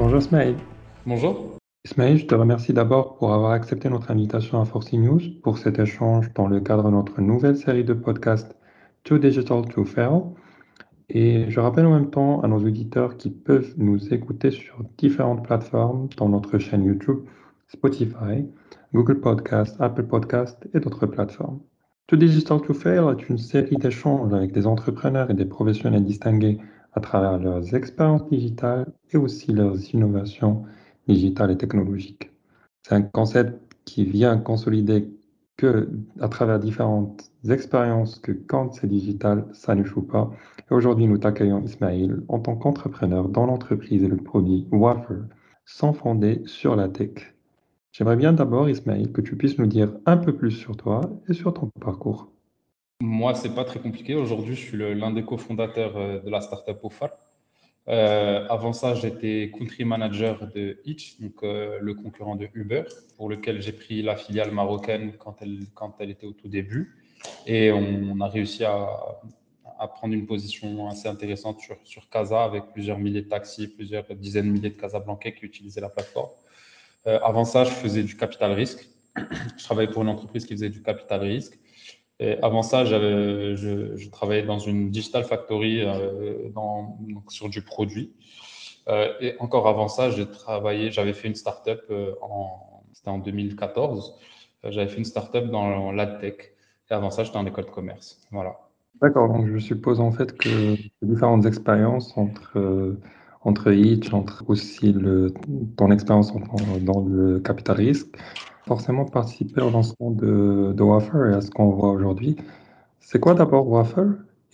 Bonjour Ismaël. Bonjour. Ismaël, je te remercie d'abord pour avoir accepté notre invitation à Forcy News pour cet échange dans le cadre de notre nouvelle série de podcasts Too Digital to Fail. Et je rappelle en même temps à nos auditeurs qui peuvent nous écouter sur différentes plateformes, dans notre chaîne YouTube, Spotify, Google Podcast, Apple Podcast et d'autres plateformes. To Digital to Fail est une série d'échanges avec des entrepreneurs et des professionnels distingués à travers leurs expériences digitales et aussi leurs innovations digitales et technologiques. C'est un concept qui vient consolider que à travers différentes expériences que quand c'est digital, ça ne joue pas. Et aujourd'hui, nous t'accueillons Ismaël en tant qu'entrepreneur dans l'entreprise et le produit Wafer, sans fonder sur la tech. J'aimerais bien d'abord, Ismaël, que tu puisses nous dire un peu plus sur toi et sur ton parcours. Moi, c'est pas très compliqué. Aujourd'hui, je suis l'un des cofondateurs euh, de la startup Ofar. Euh, avant ça, j'étais country manager de Hitch, donc euh, le concurrent de Uber, pour lequel j'ai pris la filiale marocaine quand elle, quand elle était au tout début. Et on, a réussi à, prendre une position assez intéressante sur, sur Casa avec plusieurs milliers de taxis, plusieurs dizaines de milliers de Casablancais qui utilisaient la plateforme. Avant ça, je faisais du capital risque. je travaillais pour une entreprise qui faisait du capital risque. Avant ça, je, je, travaillais dans une digital factory euh, sur du produit. Euh, et encore avant ça, j'avais fait une startup euh, en, c'était en 2014. Euh, j'avais fait une startup dans l'adtech. Et avant ça, j'étais en école de commerce. Voilà. D'accord. Donc, je suppose en fait que les différentes expériences entre entre Hitch, entre aussi ton expérience dans le capital risque, forcément participer au lancement de, de Wafer et à ce qu'on voit aujourd'hui. C'est quoi d'abord Wafer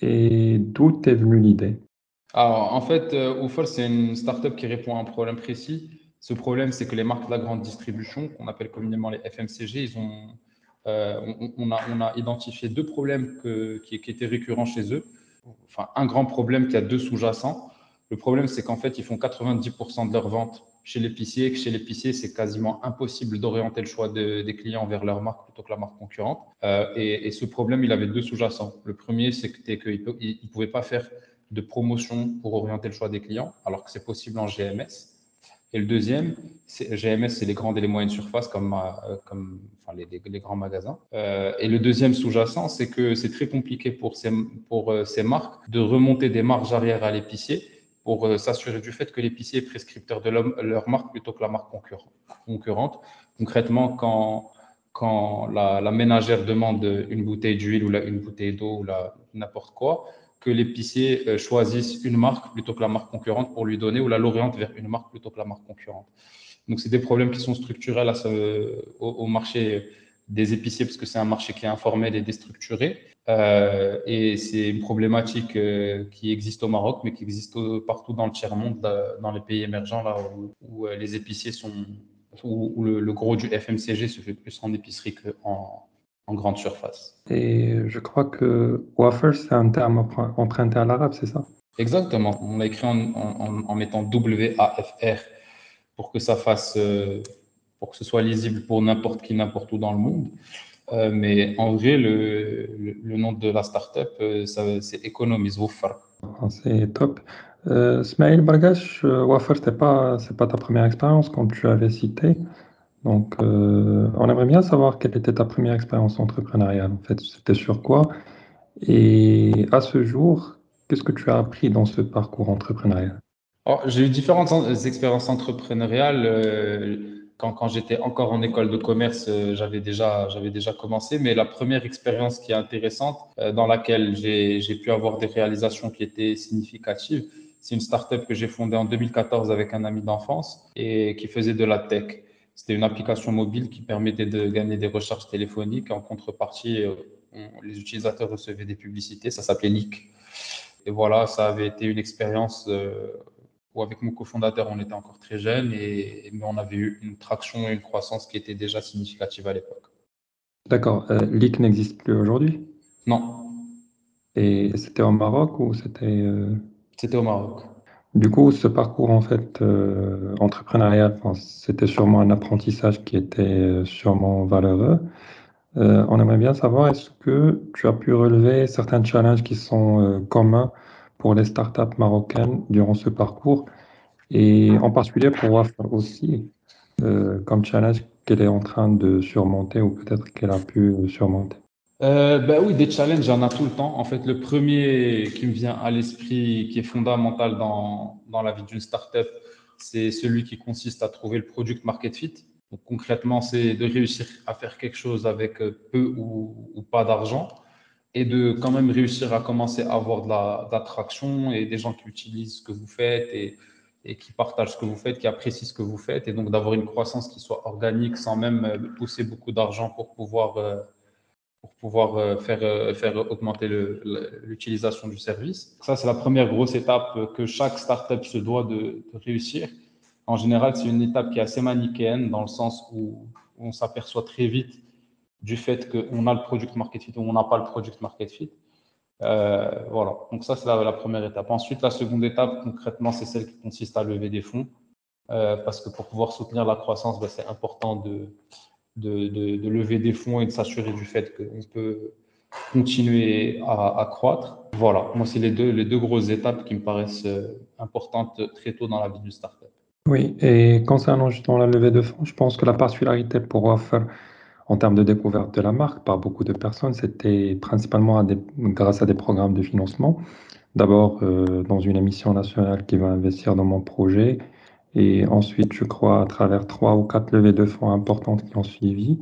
et d'où t'es venue l'idée? Alors, en fait, euh, Wafer, c'est une startup qui répond à un problème précis. Ce problème, c'est que les marques de la grande distribution, qu'on appelle communément les FMCG, ils ont, euh, on, a, on, a, identifié deux problèmes qui, qui, étaient récurrents chez eux. Enfin, un grand problème qui a deux sous-jacents. Le problème, c'est qu'en fait, ils font 90% de leurs ventes chez l'épicier, chez l'épicier, c'est quasiment impossible d'orienter le choix des clients vers leur marque plutôt que la marque concurrente. Euh, et, ce problème, il avait deux sous-jacents. Le premier, c'était qu'il ne pouvait pas faire de promotion pour orienter le choix des clients, alors que c'est possible en GMS. Et le deuxième, GMS, c'est les grandes et les moyennes surfaces, comme, euh, les, grands magasins. Euh, et le deuxième sous-jacent, c'est que c'est très compliqué pour ces, pour ces marques de remonter des marges arrière à l'épicier pour euh, s'assurer du fait que l'épicier est prescripteur de leur marque plutôt que la marque concurrente. Concrètement, quand, quand la, ménagère demande une bouteille d'huile ou une bouteille d'eau ou n'importe quoi, que l'épicier euh, choisisse une marque plutôt que la marque concurrente pour lui donner ou la l'oriente vers une marque plutôt que la marque concurrente. Donc, c'est des problèmes qui sont structurels ce, au, marché des épiciers parce que c'est un marché qui est informel et déstructuré. Euh, et c'est une problématique euh, qui existe au Maroc, mais qui existe partout dans le tiers-monde, dans les pays émergents, là où, euh, les épiciers sont, où, le, gros du FMCG se fait plus en épicerie qu'en en grande surface. Et je crois que wafer, c'est un terme emprunté à l'arabe, c'est ça? Exactement. On l'a écrit en, en, mettant W-A-F-R pour que ça fasse pour que ce soit lisible pour n'importe qui, n'importe où dans le monde. Euh, mais en vrai, le, le, nom de la startup, euh, c'est Economies Wafar. Ah, c'est top. Euh, Smaïl Bargash, euh, Wafar, ce n'est pas, pas ta première expérience, comme tu avais cité. Donc, on aimerait bien savoir quelle était ta première expérience entrepreneuriale. En fait, c'était sur quoi? Et à ce jour, qu'est-ce que tu as appris dans ce parcours entrepreneurial? J'ai eu différentes expériences entrepreneuriales quand, quand j'étais encore en école de commerce, euh, j'avais déjà, déjà commencé. Mais la première expérience qui est intéressante, euh, dans laquelle j'ai pu avoir des réalisations qui étaient significatives, c'est une startup que j'ai fondée en 2014 avec un ami d'enfance et qui faisait de la tech. C'était une application mobile qui permettait de gagner des recharges téléphoniques. En contrepartie, euh, les utilisateurs recevaient des publicités. Ça s'appelait Leak. Et voilà, ça avait été une expérience avec mon cofondateur, on était encore très jeunes, et, mais on avait eu une traction et une croissance qui était déjà significative à l'époque. D'accord. Euh, Leak n'existe plus aujourd'hui? Non. Et c'était au Maroc ou c'était euh, C'était au Maroc. Du coup, ce parcours en fait euh, entrepreneurial, c'était sûrement un apprentissage qui était euh, sûrement valeureux. on aimerait bien savoir, est-ce que tu as pu relever certains challenges qui sont communs pour les startups marocaines durant ce parcours. Et en particulier pour Wafa aussi, euh, comme challenge qu'elle est en train de surmonter ou peut-être qu'elle a pu surmonter. Euh, ben oui, des challenges, il y en a tout le temps. En fait, le premier qui me vient à l'esprit, qui est fondamental dans, dans la vie d'une startup, c'est celui qui consiste à trouver le product market fit. Donc, concrètement, c'est de réussir à faire quelque chose avec peu ou, ou pas d'argent et de quand même réussir à commencer à avoir de l'attraction et des gens qui utilisent ce que vous faites et, qui partagent ce que vous faites, qui apprécient ce que vous faites et donc d'avoir une croissance qui soit organique sans même pousser beaucoup d'argent pour pouvoir euh, pour pouvoir euh, faire, euh, faire augmenter l'utilisation du service. Ça, c'est la première grosse étape que chaque startup se doit de, réussir. En général, c'est une étape qui est assez manichéenne dans le sens où on s'aperçoit très vite du fait qu'on a le product market fit ou on n'a pas le product market fit. Euh, voilà, donc ça c'est la, première étape. Ensuite, la seconde étape, concrètement, c'est celle qui consiste à lever des fonds, parce que pour pouvoir soutenir la croissance, ben, c'est important de, de, lever des fonds et de s'assurer du fait qu'on peut continuer à, croître. Voilà, moi, c'est les deux, les deux grosses étapes qui me paraissent euh, importantes très tôt dans la vie d'une startup. Oui, et concernant justement la levée de fonds, je pense que la particularité pour Offer en termes de découverte de la marque par beaucoup de personnes, c'était principalement grâce à des programmes de financement. D'abord, euh, dans une émission nationale qui va investir dans mon projet, et ensuite, je crois, à travers trois ou quatre levées de fonds importantes qui ont suivi.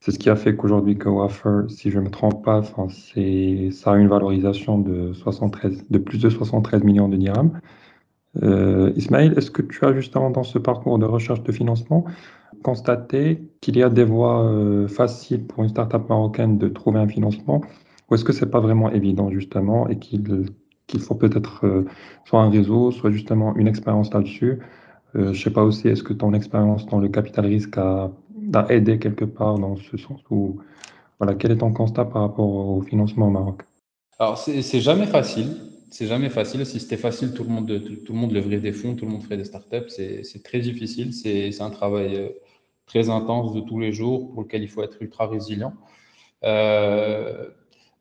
C'est ce qui a fait qu'aujourd'hui, CoWafer, si je ne me trompe pas, ça a une valorisation de, 73, de plus de 73 millions de dirhams. Euh, Ismaël, est-ce que tu as justement dans ce parcours de recherche de financement constaté qu'il y a des voies euh, faciles pour une startup marocaine de trouver un financement ou est-ce que ce n'est pas vraiment évident justement et qu'il faut peut-être euh, soit un réseau, soit justement une expérience là-dessus? Euh, je sais pas aussi, est-ce que ton expérience dans le capital risque a, aidé quelque part dans ce sens ou voilà, quel est ton constat par rapport au financement au Maroc? Alors, c'est jamais facile. C'est jamais facile. Si c'était facile, tout le monde, leverait des fonds, tout le monde ferait des startups. C'est très difficile. C'est un travail euh, très intense de tous les jours pour lequel il faut être ultra résilient. Euh,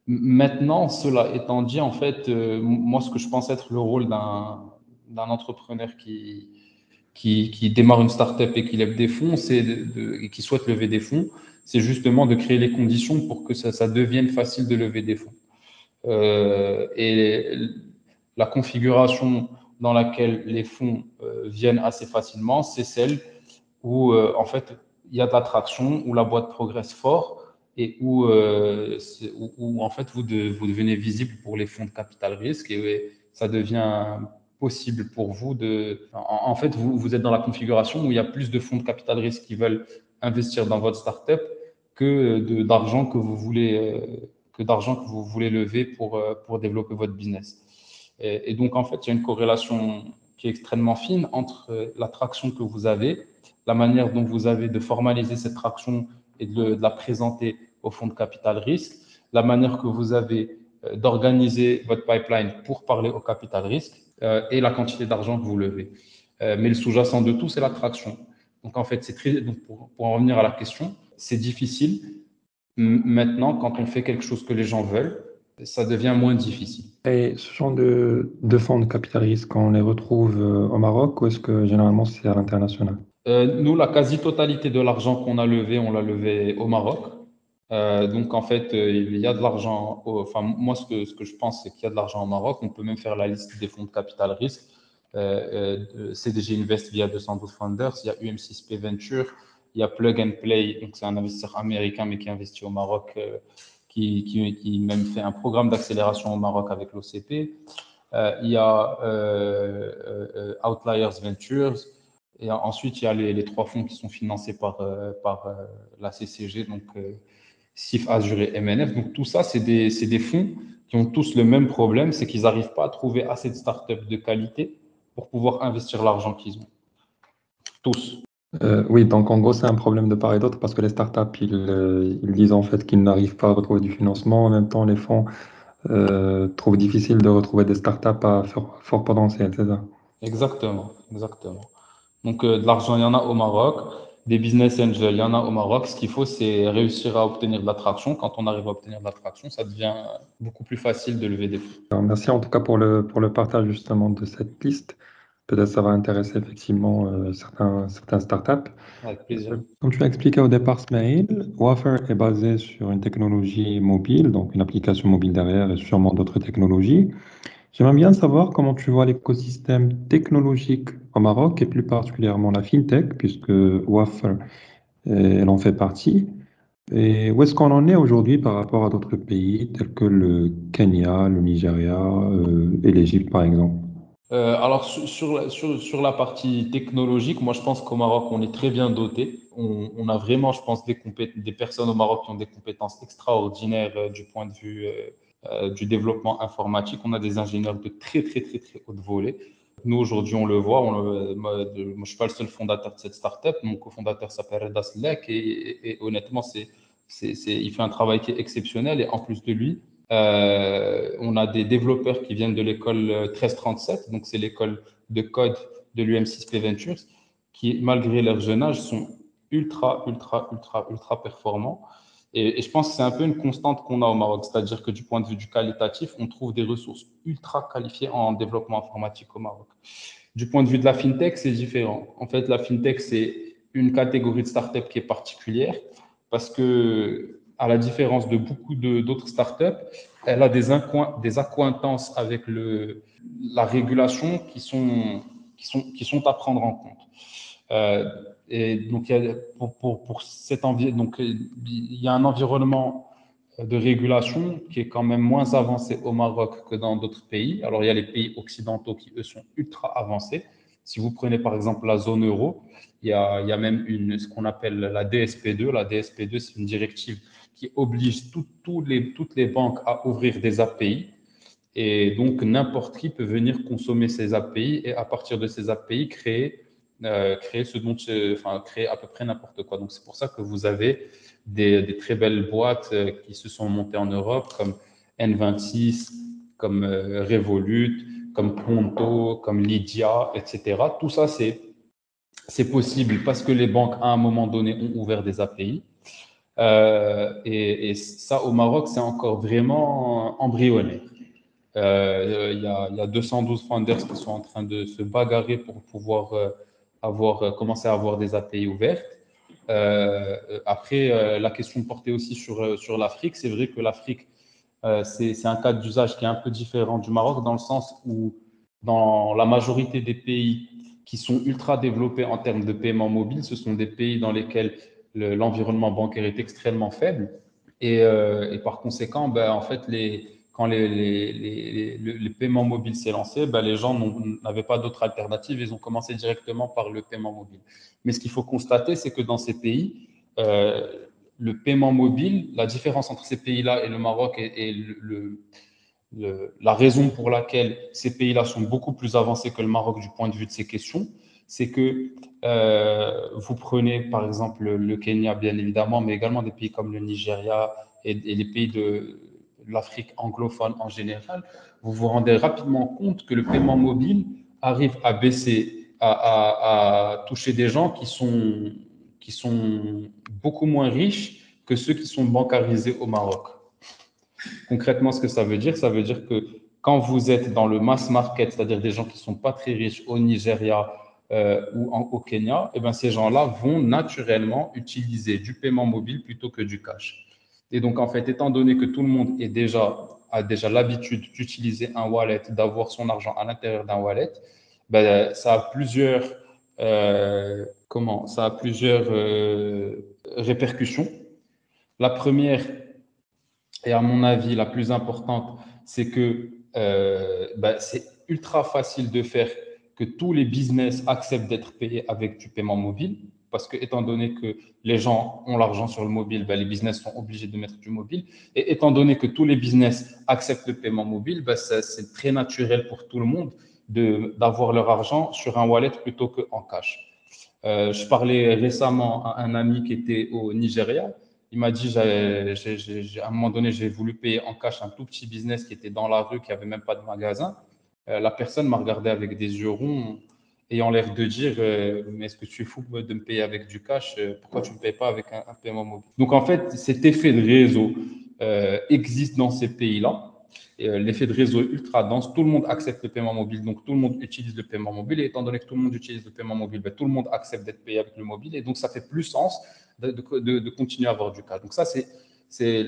maintenant, cela étant dit, en fait, moi, ce que je pense être le rôle d'un entrepreneur qui, démarre une startup et qui lève des fonds, c'est et qui souhaite lever des fonds, c'est justement de créer les conditions pour que ça, devienne facile de lever des fonds. Euh, et la configuration dans laquelle les fonds euh, viennent assez facilement, c'est celle où euh, en fait il y a de l'attraction, où la boîte progresse fort et où, où, en fait vous, vous, devenez visible pour les fonds de capital risque et ça devient possible pour vous de. En, fait, vous, vous, êtes dans la configuration où il y a plus de fonds de capital risque qui veulent investir dans votre startup que d'argent que vous voulez que d'argent que vous voulez lever pour euh, pour développer votre business. Et, donc en fait, il y a une corrélation qui est extrêmement fine entre euh, la traction que vous avez, la manière dont vous avez de formaliser cette traction et de, la présenter au fonds de capital risque, la manière que vous avez d'organiser votre pipeline pour parler au capital risque euh, et la quantité d'argent que vous levez. Euh, mais le sous-jacent de tout, c'est l'attraction. Donc en fait, c'est très. Donc pour, en revenir à la question, c'est difficile. Maintenant, quand on fait quelque chose que les gens veulent, ça devient moins difficile. Et ce genre de, de fonds de capital risque, on les retrouve euh, au Maroc ou est-ce que généralement c'est à l'international? Nous, la quasi-totalité de l'argent qu'on a levé, on l'a levé au Maroc. Euh, donc, en fait, euh, il y a de l'argent. Enfin, moi, ce que, ce que je pense, c'est qu'il y a de l'argent au Maroc. On peut même faire la liste des fonds de capital risque. Euh, CDG Invest via 212 Founders. Il y a UM6P Venture. Il y a Plug and Play. Donc, c'est un investisseur américain, mais qui investit au Maroc, qui, qui, qui, même fait un programme d'accélération au Maroc avec l'OCP. il y a Outliers Ventures. Et ensuite, il y a les, trois fonds qui sont financés par, par la CCG. Donc, SIF Azure et MNF. Donc tout ça, c'est des, des, fonds qui ont tous le même problème, c'est qu'ils n'arrivent pas à trouver assez de startups de qualité pour pouvoir investir l'argent qu'ils ont. Tous. Euh, oui, donc en gros, c'est un problème de part et d'autre parce que les startups, ils, euh, ils disent en fait qu'ils n'arrivent pas à retrouver du financement. En même temps, les fonds euh, trouvent difficile de retrouver des startups à fort, fort potentiel, c'est ça? Exactement, exactement. Donc de l'argent, il y en a au Maroc des business angels, il y en a au Maroc. Ce qu'il faut, c'est réussir à obtenir de l'attraction. Quand on arrive à obtenir de l'attraction, ça devient beaucoup plus facile de lever des fonds. merci en tout cas pour le, pour le partage justement de cette liste. Peut-être ça va intéresser effectivement euh, certains, certains startups. Avec plaisir. Comme tu l'as expliqué au départ, Smail, Wafer est basé sur une technologie mobile, donc une application mobile derrière et sûrement d'autres technologies. J'aimerais bien savoir comment tu vois l'écosystème technologique au Maroc et plus particulièrement la fintech, puisque Wafer, elle en fait partie. Et où est-ce qu'on en est aujourd'hui par rapport à d'autres pays tels que le Kenya, le Nigeria euh, et l'Égypte, par exemple? Euh, alors sur, la, partie technologique, moi je pense qu'au Maroc on est très bien doté. On, a vraiment, je pense, des, personnes au Maroc qui ont des compétences extraordinaires euh, du point de vue du développement informatique. On a des ingénieurs de très très très très haute volée. Nous aujourd'hui on le voit. Moi, je suis pas le seul fondateur de cette startup. Mon cofondateur s'appelle Redas Lek et honnêtement c'est il fait un travail qui est exceptionnel et en plus de lui, euh, on a des développeurs qui viennent de l'école 1337, donc c'est l'école de code de l'UM6P Ventures, qui malgré leur jeune âge sont ultra, ultra, ultra, ultra performants. Et, je pense que c'est un peu une constante qu'on a au Maroc, c'est-à-dire que du point de vue du qualitatif, on trouve des ressources ultra qualifiées en développement informatique au Maroc. Du point de vue de la fintech, c'est différent. En fait, la fintech, c'est une catégorie de startup qui est particulière parce que, à la différence de beaucoup d'autres startups, elle a des, des accointances avec le, la régulation qui sont, qui, sont, qui sont à prendre en compte. Euh, et donc, pour, pour, pour cet donc, il y a un environnement de régulation qui est quand même moins avancé au Maroc que dans d'autres pays. Alors, il y a les pays occidentaux qui, eux, sont ultra avancés. Si vous prenez par exemple la zone euro, il y a, il y a même une, ce qu'on appelle la DSP2. La DSP2, c'est une directive qui oblige les, toutes les banques à ouvrir des API. Et donc, n'importe qui peut venir consommer ces API et à partir de ces API, créer, euh, créer ce dont, enfin, créer à peu près n'importe quoi. Donc, c'est pour ça que vous avez des, très belles boîtes euh, qui se sont montées en Europe, comme N26, comme euh, Revolut, comme Pronto, comme Lydia, etc. Tout ça, c'est possible parce que les banques, à un moment donné, ont ouvert des API. Euh, et, ça, au Maroc, c'est encore vraiment embryonnaire. Euh, a, il, y a, 212 founders qui sont en train de se bagarrer pour pouvoir euh, avoir, commencer à avoir des API ouvertes. après, la question portée aussi sur, sur l'Afrique, c'est vrai que l'Afrique euh, c'est un cas d'usage qui est un peu différent du Maroc dans le sens où dans la majorité des pays qui sont ultra développés en termes de paiement mobile, ce sont des pays dans lesquels l'environnement bancaire est extrêmement faible. Et, euh, par conséquent, ben, en fait, quand les, les, les, paiements mobiles s'est lancé, ben, les gens n'avaient pas d'autre alternative. Ils ont commencé directement par le paiement mobile. Mais ce qu'il faut constater, c'est que dans ces pays, euh, le paiement mobile, la différence entre ces pays-là et le Maroc et, la raison pour laquelle ces pays-là sont beaucoup plus avancés que le Maroc du point de vue de ces questions, c'est que euh, vous prenez par exemple le Kenya, bien évidemment, mais également des pays comme le Nigeria et, les pays de l'Afrique anglophone en général, vous vous rendez rapidement compte que le paiement mobile arrive à baisser, à toucher des gens qui sont qui sont beaucoup moins riches que ceux qui sont bancarisés au Maroc. Concrètement, ce que ça veut dire, ça veut dire que quand vous êtes dans le mass market, c'est-à-dire des gens qui ne sont pas très riches au Nigeria euh, ou au Kenya, et eh bien ces gens-là vont naturellement utiliser du paiement mobile plutôt que du cash. Et donc, en fait, étant donné que tout le monde est déjà, a déjà l'habitude d'utiliser un wallet, d'avoir son argent à l'intérieur d'un wallet, ben, ça a plusieurs euh, comment Ça a plusieurs euh, répercussions. La première, et à mon avis la plus importante, c'est que euh, bah, c'est ultra facile de faire que tous les business acceptent d'être payés avec du paiement mobile. Parce que, étant donné que les gens ont l'argent sur le mobile, bah, les business sont obligés de mettre du mobile. Et étant donné que tous les business acceptent le paiement mobile, bah, c'est très naturel pour tout le monde d'avoir leur argent sur un wallet plutôt qu'en cash. Euh, je parlais récemment à un ami qui était au Nigeria. Il m'a dit, à un moment donné, j'ai voulu payer en cash un tout petit business qui était dans la rue, qui n'avait même pas de magasin. Euh, la personne m'a regardé avec des yeux ronds, ayant l'air de dire, euh, mais est-ce que tu es fou de me payer avec du cash Pourquoi tu ne me payes pas avec un, paiement mobile? Donc en fait, cet effet de réseau existe dans ces pays-là. euh, l'effet de réseau ultra dense, tout le monde accepte le paiement mobile, donc tout le monde utilise le paiement mobile. Et étant donné que tout le monde utilise le paiement mobile, ben, tout le monde accepte d'être payé avec le mobile. Et donc, ça fait plus sens de, continuer à avoir du cas. Donc, ça, c'est. C'est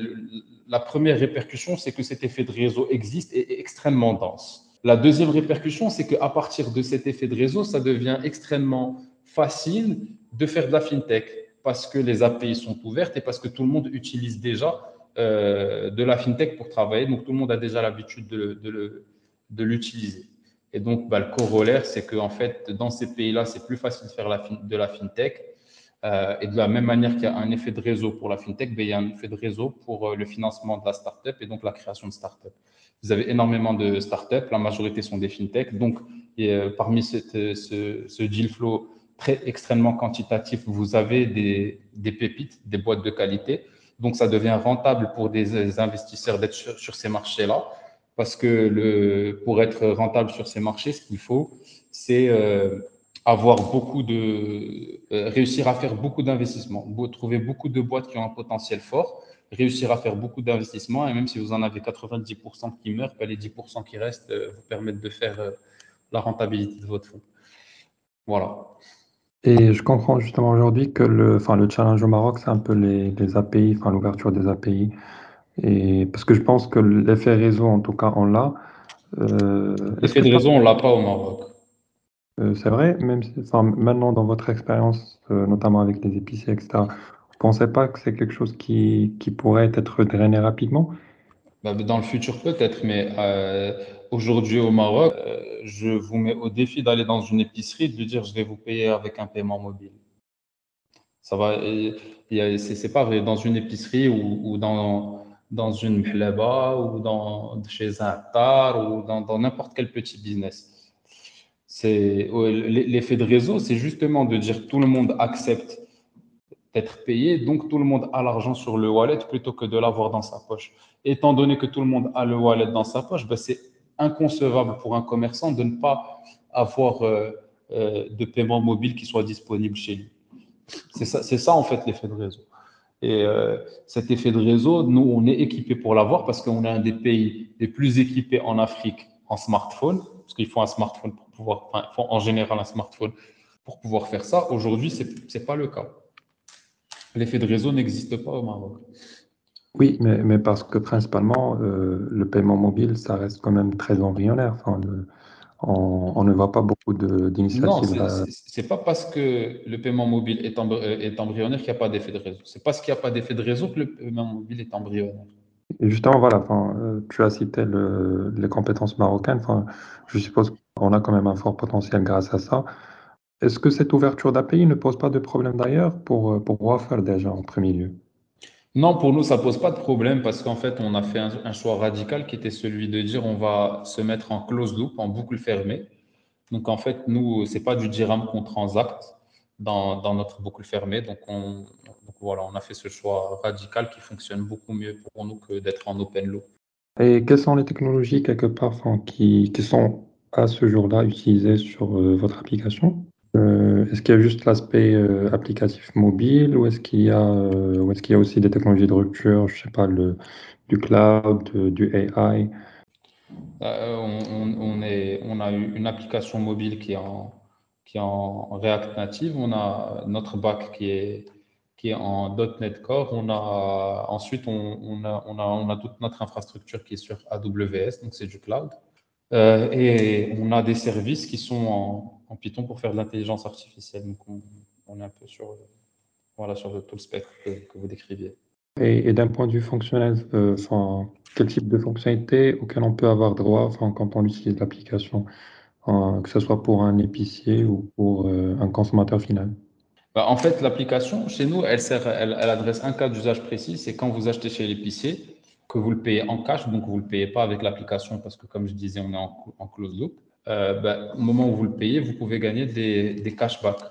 la première répercussion, c'est que cet effet de réseau existe et est extrêmement dense. La deuxième répercussion, c'est qu'à partir de cet effet de réseau, ça devient extrêmement facile de faire de la fintech parce que les API sont ouvertes et parce que tout le monde utilise déjà euh, de la fintech pour travailler. Donc, tout le monde a déjà l'habitude de, l'utiliser. Et donc, bah, le corollaire, c'est qu'en fait, dans ces pays-là, c'est plus facile de faire de la fintech. Euh, et de la même manière qu'il y a un effet de réseau pour la fintech, ben, il y a un effet de réseau pour euh, le financement de la startup et donc la création de startup. Vous avez énormément de startups, la majorité sont des fintech. Donc, parmi ce, ce deal flow très extrêmement quantitatif, vous avez des, pépites, des boîtes de qualité donc, ça devient rentable pour des investisseurs d'être sur, ces marchés-là. Parce que pour être rentable sur ces marchés, ce qu'il faut, c'est euh, avoir beaucoup de, euh, réussir à faire beaucoup d'investissements, trouver beaucoup de boîtes qui ont un potentiel fort, réussir à faire beaucoup d'investissements. Et même si vous en avez 90% qui meurent, ben, les 10% qui restent euh, vous permettent de faire la rentabilité de votre fonds. Voilà. Et je comprends justement aujourd'hui que le, enfin, le challenge au Maroc, c'est un peu les, les API, enfin, l'ouverture des API. Et parce que je pense que l'effet réseau, en tout cas, on l'a. Euh, l'effet de réseau, on l'a pas au Maroc. Euh, c'est vrai, même enfin, maintenant dans votre expérience, euh, notamment avec les épiciers, etc., vous ne pensez pas que c'est quelque chose qui, qui pourrait être drainé rapidement? Bah, Dans le futur, peut-être, mais aujourd'hui au Maroc, je vous mets au défi d'aller dans une épicerie de lui dire je vais vous payer avec un paiement mobile. Ça va, c'est pas vrai. Dans une épicerie ou, dans, dans une mhleba ou dans, chez un tar ou dans n'importe quel petit business. L'effet de réseau, c'est justement de dire tout le monde accepte d'être payé, donc tout le monde a l'argent sur le wallet plutôt que de l'avoir dans sa poche. Étant donné que tout le monde a le wallet dans sa poche, ben c'est inconcevable pour un commerçant de ne pas avoir euh, euh, de paiement mobile qui soit disponible chez lui. C'est ça, ça en fait l'effet de réseau. Et euh, cet effet de réseau, nous, on est équipé pour l'avoir parce qu'on est un des pays les plus équipés en Afrique en smartphone, parce qu'il faut un smartphone pour pouvoir, en général un smartphone pour pouvoir faire ça. Aujourd'hui, ce n'est pas le cas. L'effet de réseau n'existe pas au Maroc. Oui, mais, mais parce que principalement, euh, le paiement mobile, ça reste quand même très embryonnaire. Enfin, on, on ne voit pas beaucoup d'initiatives. Non, ce n'est pas parce que le paiement mobile est, euh, est embryonnaire qu'il n'y a pas d'effet de réseau. C'est parce qu'il n'y a pas d'effet de réseau que le paiement mobile est embryonnaire. Et justement, voilà, enfin, euh, tu as cité le, les compétences marocaines. Enfin, je suppose qu'on a quand même un fort potentiel grâce à ça. Est-ce que cette ouverture d'API ne pose pas de problème d'ailleurs pour, pour Wafer déjà en premier lieu? Non, pour nous, ça pose pas de problème parce qu'en fait, on a fait un, choix radical qui était celui de dire on va se mettre en close loop, en boucle fermée. Donc, en fait, nous, c'est pas du dirham qu'on transacte dans, dans, notre boucle fermée. Donc, on, voilà, on a fait ce choix radical qui fonctionne beaucoup mieux pour nous que d'être en open loop. Et quelles sont les technologies, quelque part, qui, qui sont à ce jour-là utilisées sur euh, votre application? euh, est-ce qu'il y a juste l'aspect euh, applicatif mobile ou est-ce qu'il y euh, est-ce qu'il y a aussi des technologies de rupture, je sais pas, le, du cloud, du AI? on, est, on a une application mobile qui est en, qui est en React Native. On a notre back qui est, qui est en .NET Core. On a, ensuite, on, on, a, on, a, on a toute notre infrastructure qui est sur AWS, donc c'est du cloud. et on a des services qui sont en, en Python pour faire de l'intelligence artificielle. Donc, on, est un peu sur, voilà, sur tout le spectre que, vous décriviez. Et, d'un point de vue fonctionnel, euh, quel type de fonctionnalité auquel on peut avoir droit quand on utilise l'application, que ce soit pour un épicier ou pour euh, un consommateur final? Bah, En fait, l'application, chez nous, elle, sert, elle, adresse un cas d'usage précis, c'est quand vous achetez chez l'épicier, que vous le payez en cash, donc vous ne le payez pas avec l'application parce que, comme je disais, on est en, en close loop. Euh, ben, au moment où vous le payez, vous pouvez gagner des, cashbacks.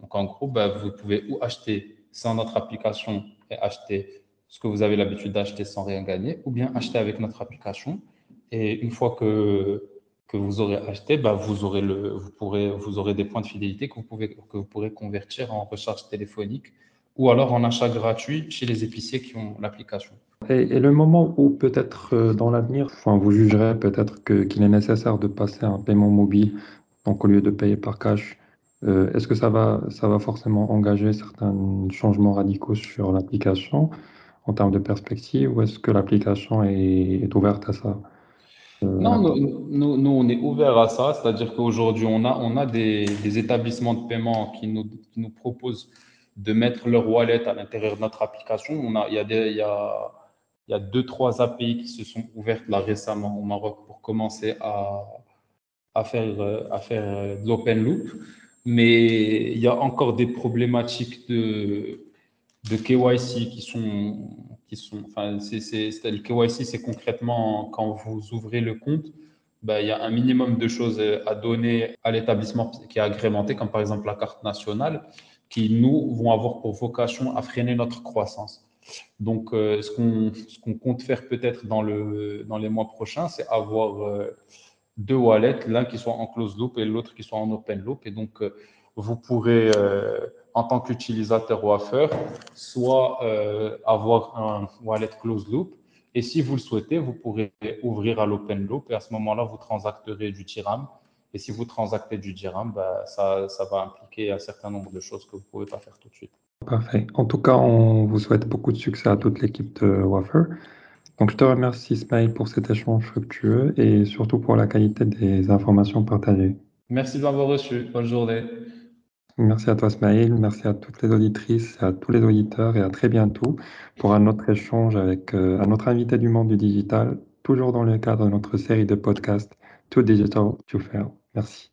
Donc, en gros, ben, vous pouvez ou acheter sans notre application et acheter ce que vous avez l'habitude d'acheter sans rien gagner, ou bien acheter avec notre application. Et une fois que, que vous aurez acheté, ben, vous, aurez le, vous, pourrez, vous aurez des points de fidélité que vous, pouvez, que vous pourrez convertir en recharge téléphonique ou alors en achat gratuit chez les épiciers qui ont l'application. Et, le moment où peut-être euh, dans l'avenir, enfin, vous jugerez peut-être qu'il est nécessaire de passer à un paiement mobile, donc au lieu de payer par cash, euh, est-ce que ça va, ça va forcément engager certains changements radicaux sur l'application en termes de perspective ou est-ce que l'application est, ouverte à ça? Euh, Non, nous, nous, on est ouvert à ça, c'est-à-dire qu'aujourd'hui, on a, on a des, des, établissements de paiement qui nous, qui nous proposent de mettre leur wallet à l'intérieur de notre application. On a, il, y a il, y a, deux, trois API qui se sont ouvertes là récemment au Maroc pour commencer à, faire, à faire de l'open loop. Mais il y a encore des problématiques de, de KYC qui sont, qui sont enfin, c'est, c'est, le KYC, c'est concrètement quand vous ouvrez le compte, ben, il y a un minimum de choses à donner à l'établissement qui est agrémenté, comme par exemple la carte nationale qui, nous, vont avoir pour vocation à freiner notre croissance. Donc, euh, ce qu'on compte faire peut-être dans, le, dans les mois prochains, c'est avoir euh, deux wallets, l'un qui soit en close loop et l'autre qui soit en open loop. Et donc, euh, vous pourrez, en tant qu'utilisateur Waffer, soit avoir un wallet close loop. Et si vous le souhaitez, vous pourrez ouvrir à l'open loop et à ce moment-là, vous transacterez du TIRAM et si vous transactez du dirham, bah, ça, ça, va impliquer un certain nombre de choses que vous ne pouvez pas faire tout de suite. Parfait. En tout cas, on vous souhaite beaucoup de succès à toute l'équipe de Wafer. Donc, je te remercie, Ismail, pour cet échange fructueux et surtout pour la qualité des informations partagées. Merci de m'avoir reçu. Bonne journée. Merci à toi, Smaïl. Merci à toutes les auditrices, à tous les auditeurs et à très bientôt pour un autre échange avec euh, un autre invité du monde du digital, toujours dans le cadre de notre série de podcasts To Digital to Fail. Merci.